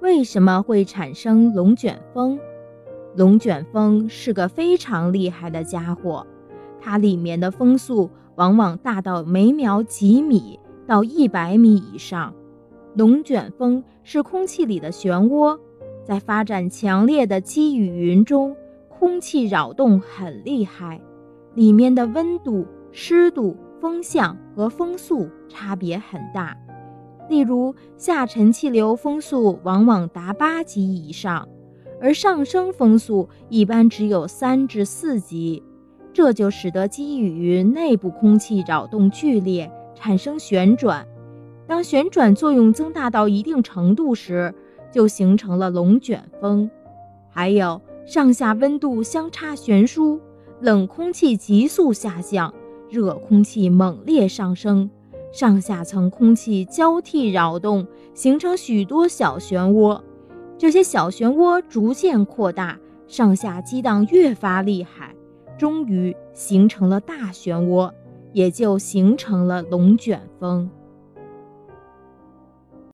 为什么会产生龙卷风？龙卷风是个非常厉害的家伙，它里面的风速往往大到每秒几米到一百米以上。龙卷风是空气里的漩涡，在发展强烈的积雨云中，空气扰动很厉害，里面的温度、湿度、风向和风速差别很大。例如，下沉气流风速往往达八级以上，而上升风速一般只有三至四级，这就使得积雨云内部空气扰动剧烈，产生旋转。当旋转作用增大到一定程度时，就形成了龙卷风。还有上下温度相差悬殊，冷空气急速下降，热空气猛烈上升，上下层空气交替扰动，形成许多小漩涡。这些小漩涡逐渐扩大，上下激荡越发厉害，终于形成了大漩涡，也就形成了龙卷风。